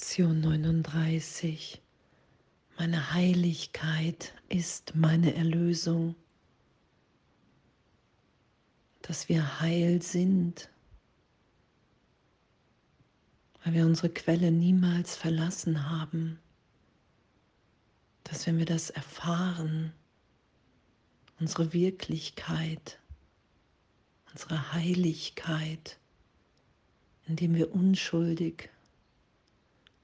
Lektion 39. Meine Heiligkeit ist meine Erlösung. Dass wir heil sind, weil wir unsere Quelle niemals verlassen haben. Dass wenn wir das erfahren, unsere Wirklichkeit, unsere Heiligkeit, indem wir unschuldig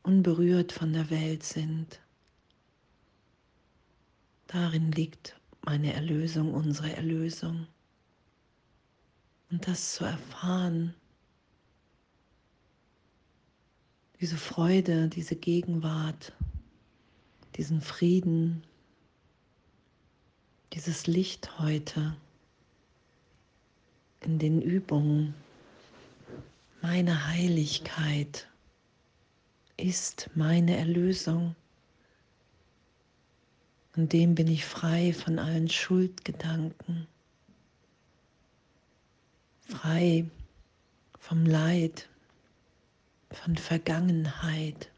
unberührt von der Welt sind. Darin liegt meine Erlösung, unsere Erlösung. Und das zu erfahren, diese Freude, diese Gegenwart, diesen Frieden, dieses Licht heute in den Übungen, meine Heiligkeit ist meine Erlösung. Und dem bin ich frei von allen Schuldgedanken, frei vom Leid, von Vergangenheit.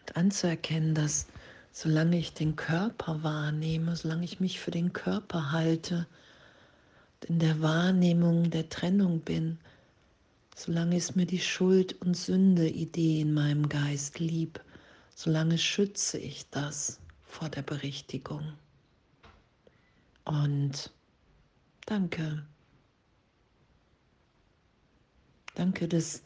Und anzuerkennen, dass solange ich den Körper wahrnehme, solange ich mich für den Körper halte, in der Wahrnehmung der Trennung bin, solange ist mir die Schuld- und Sünde-Idee in meinem Geist lieb, solange schütze ich das vor der Berichtigung. Und danke. Danke, dass,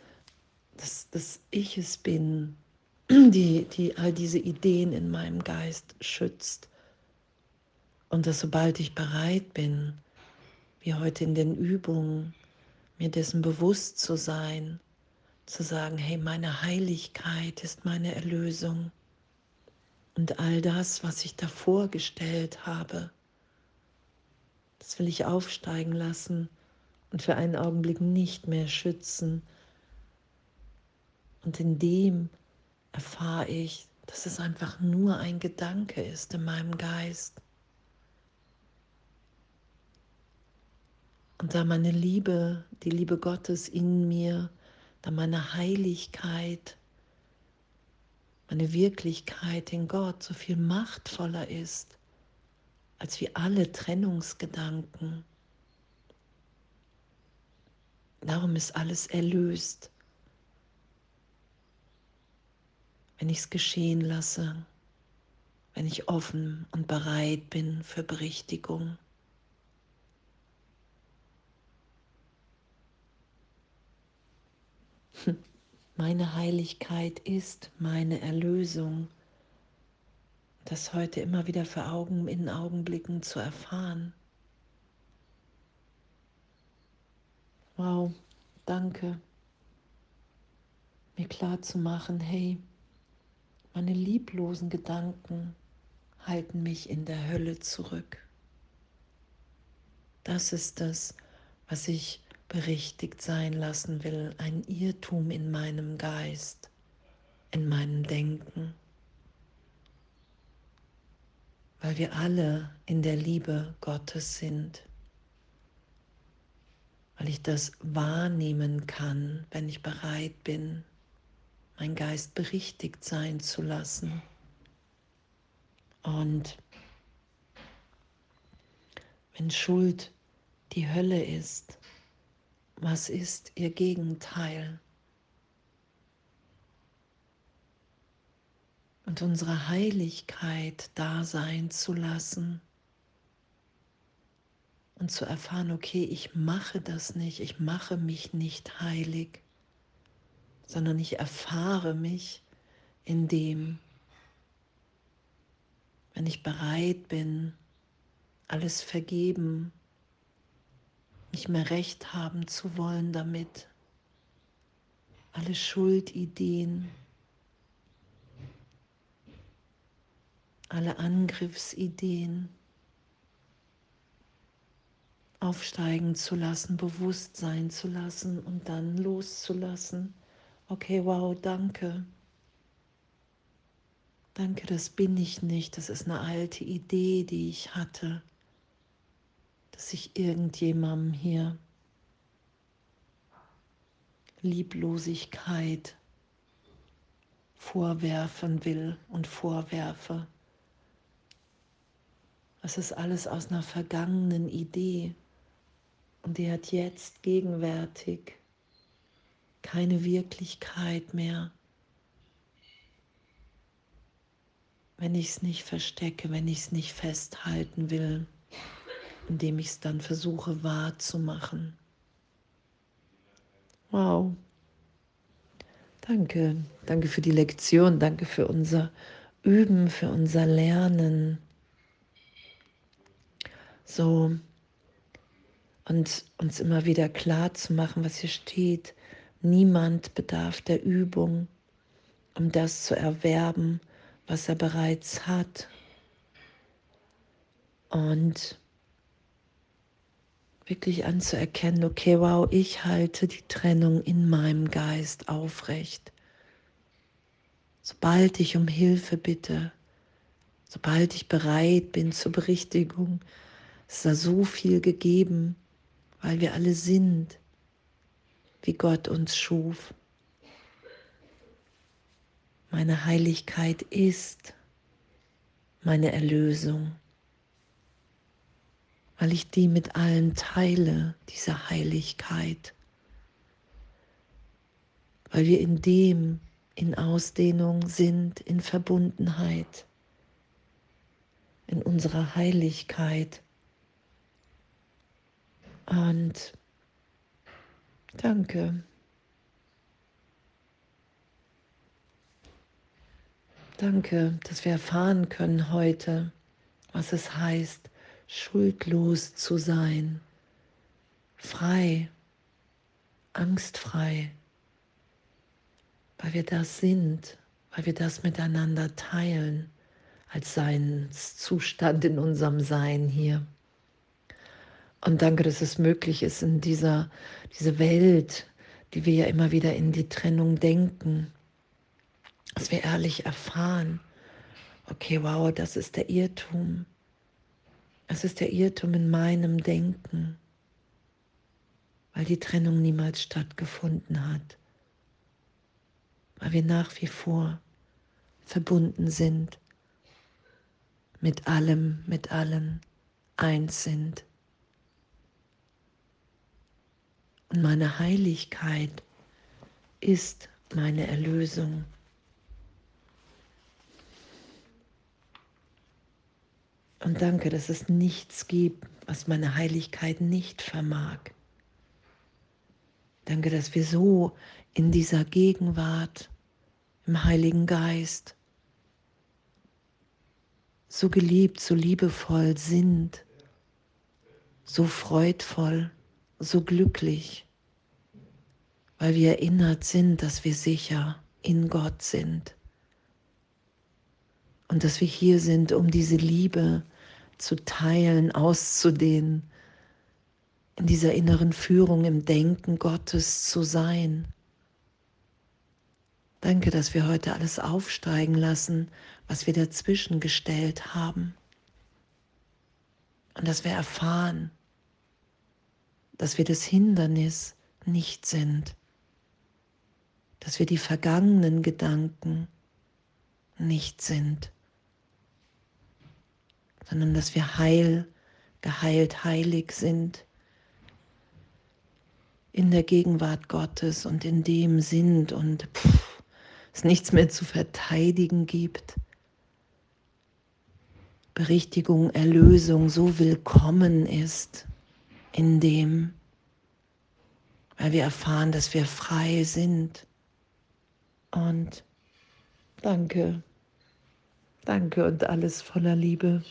dass, dass ich es bin, die, die all diese Ideen in meinem Geist schützt. Und dass sobald ich bereit bin, wie heute in den Übungen, mir dessen bewusst zu sein, zu sagen, hey, meine Heiligkeit ist meine Erlösung und all das, was ich davor gestellt habe, das will ich aufsteigen lassen und für einen Augenblick nicht mehr schützen. Und in dem erfahre ich, dass es einfach nur ein Gedanke ist in meinem Geist. Und da meine Liebe, die Liebe Gottes in mir, da meine Heiligkeit, meine Wirklichkeit in Gott so viel machtvoller ist als wie alle Trennungsgedanken. Darum ist alles erlöst, wenn ich es geschehen lasse, wenn ich offen und bereit bin für Berichtigung. Meine Heiligkeit ist meine Erlösung. Das heute immer wieder für Augen in Augenblicken zu erfahren. Wow, danke. Mir klar zu machen, hey, meine lieblosen Gedanken halten mich in der Hölle zurück. Das ist das, was ich berichtigt sein lassen will, ein Irrtum in meinem Geist, in meinem Denken, weil wir alle in der Liebe Gottes sind, weil ich das wahrnehmen kann, wenn ich bereit bin, mein Geist berichtigt sein zu lassen. Und wenn Schuld die Hölle ist, was ist ihr Gegenteil? Und unsere Heiligkeit da sein zu lassen und zu erfahren, okay, ich mache das nicht, ich mache mich nicht heilig, sondern ich erfahre mich in dem, wenn ich bereit bin, alles vergeben nicht mehr recht haben zu wollen damit. Alle Schuldideen, alle Angriffsideen aufsteigen zu lassen, bewusst sein zu lassen und dann loszulassen. Okay, wow, danke. Danke, das bin ich nicht. Das ist eine alte Idee, die ich hatte dass ich irgendjemandem hier Lieblosigkeit vorwerfen will und vorwerfe. Das ist alles aus einer vergangenen Idee und die hat jetzt gegenwärtig keine Wirklichkeit mehr. Wenn ich es nicht verstecke, wenn ich es nicht festhalten will, indem ich es dann versuche wahrzumachen. Wow. Danke. Danke für die Lektion. Danke für unser Üben, für unser Lernen. So. Und uns immer wieder klar zu machen, was hier steht. Niemand bedarf der Übung, um das zu erwerben, was er bereits hat. Und wirklich anzuerkennen, okay, wow, ich halte die Trennung in meinem Geist aufrecht. Sobald ich um Hilfe bitte, sobald ich bereit bin zur Berichtigung, ist da so viel gegeben, weil wir alle sind, wie Gott uns schuf. Meine Heiligkeit ist meine Erlösung weil ich die mit allen teile, diese Heiligkeit, weil wir in dem in Ausdehnung sind, in Verbundenheit, in unserer Heiligkeit. Und danke. Danke, dass wir erfahren können heute, was es heißt, schuldlos zu sein, frei, angstfrei, weil wir das sind, weil wir das miteinander teilen als Seinszustand in unserem Sein hier. Und danke, dass es möglich ist in dieser diese Welt, die wir ja immer wieder in die Trennung denken, dass wir ehrlich erfahren, okay, wow, das ist der Irrtum. Es ist der Irrtum in meinem Denken, weil die Trennung niemals stattgefunden hat, weil wir nach wie vor verbunden sind, mit allem, mit allen eins sind. Und meine Heiligkeit ist meine Erlösung. Und danke, dass es nichts gibt, was meine Heiligkeit nicht vermag. Danke, dass wir so in dieser Gegenwart, im Heiligen Geist, so geliebt, so liebevoll sind, so freudvoll, so glücklich, weil wir erinnert sind, dass wir sicher in Gott sind und dass wir hier sind, um diese Liebe zu teilen, auszudehnen, in dieser inneren Führung im Denken Gottes zu sein. Danke, dass wir heute alles aufsteigen lassen, was wir dazwischen gestellt haben. Und dass wir erfahren, dass wir das Hindernis nicht sind, dass wir die vergangenen Gedanken nicht sind sondern dass wir heil, geheilt, heilig sind in der Gegenwart Gottes und in dem sind und pff, es nichts mehr zu verteidigen gibt. Berichtigung, Erlösung so willkommen ist in dem, weil wir erfahren, dass wir frei sind. Und danke, danke und alles voller Liebe.